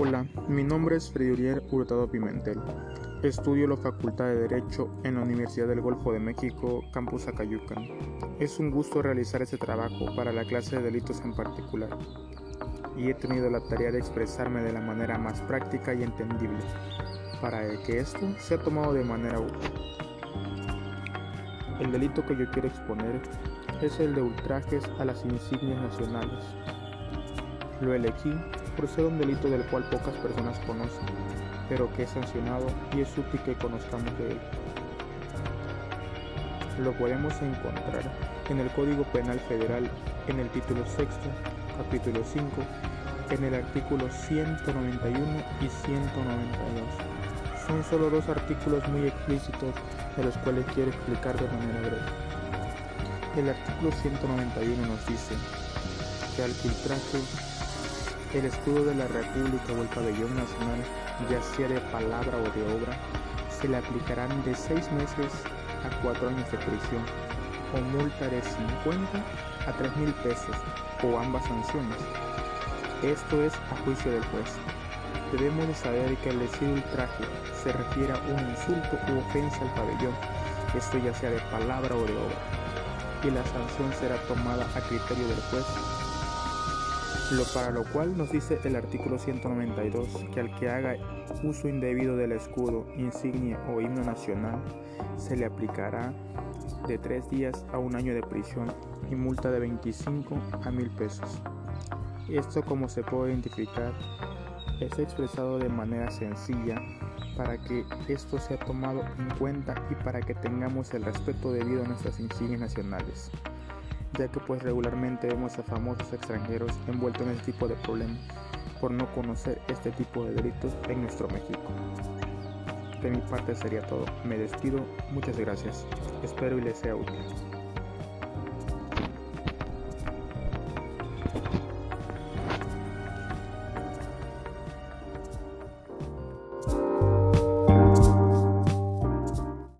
Hola, mi nombre es Fredurier Hurtado Pimentel. Estudio la Facultad de Derecho en la Universidad del Golfo de México, Campus Acayucan. Es un gusto realizar este trabajo para la clase de delitos en particular. Y he tenido la tarea de expresarme de la manera más práctica y entendible, para que esto sea tomado de manera útil. El delito que yo quiero exponer es el de ultrajes a las insignias nacionales. Lo elegí ser un delito del cual pocas personas conocen, pero que es sancionado y es útil que conozcamos de él. Lo podemos encontrar en el Código Penal Federal en el título sexto, capítulo 5, en el artículo 191 y 192. Son solo dos artículos muy explícitos de los cuales quiero explicar de manera breve. El artículo 191 nos dice que al filtraje el escudo de la República o el pabellón nacional, ya sea de palabra o de obra, se le aplicarán de seis meses a cuatro años de prisión o multa de 50 a 3 mil pesos o ambas sanciones. Esto es a juicio del juez. Debemos de saber que el decir ultraje se refiere a un insulto u ofensa al pabellón, esto ya sea de palabra o de obra, y la sanción será tomada a criterio del juez lo para lo cual nos dice el artículo 192 que al que haga uso indebido del escudo, insignia o himno nacional se le aplicará de tres días a un año de prisión y multa de 25 a mil pesos. Esto como se puede identificar es expresado de manera sencilla para que esto sea tomado en cuenta y para que tengamos el respeto debido a nuestras insignias nacionales ya que pues regularmente vemos a famosos extranjeros envueltos en este tipo de problemas por no conocer este tipo de delitos en nuestro México. De mi parte sería todo. Me despido. Muchas gracias. Espero y les sea útil.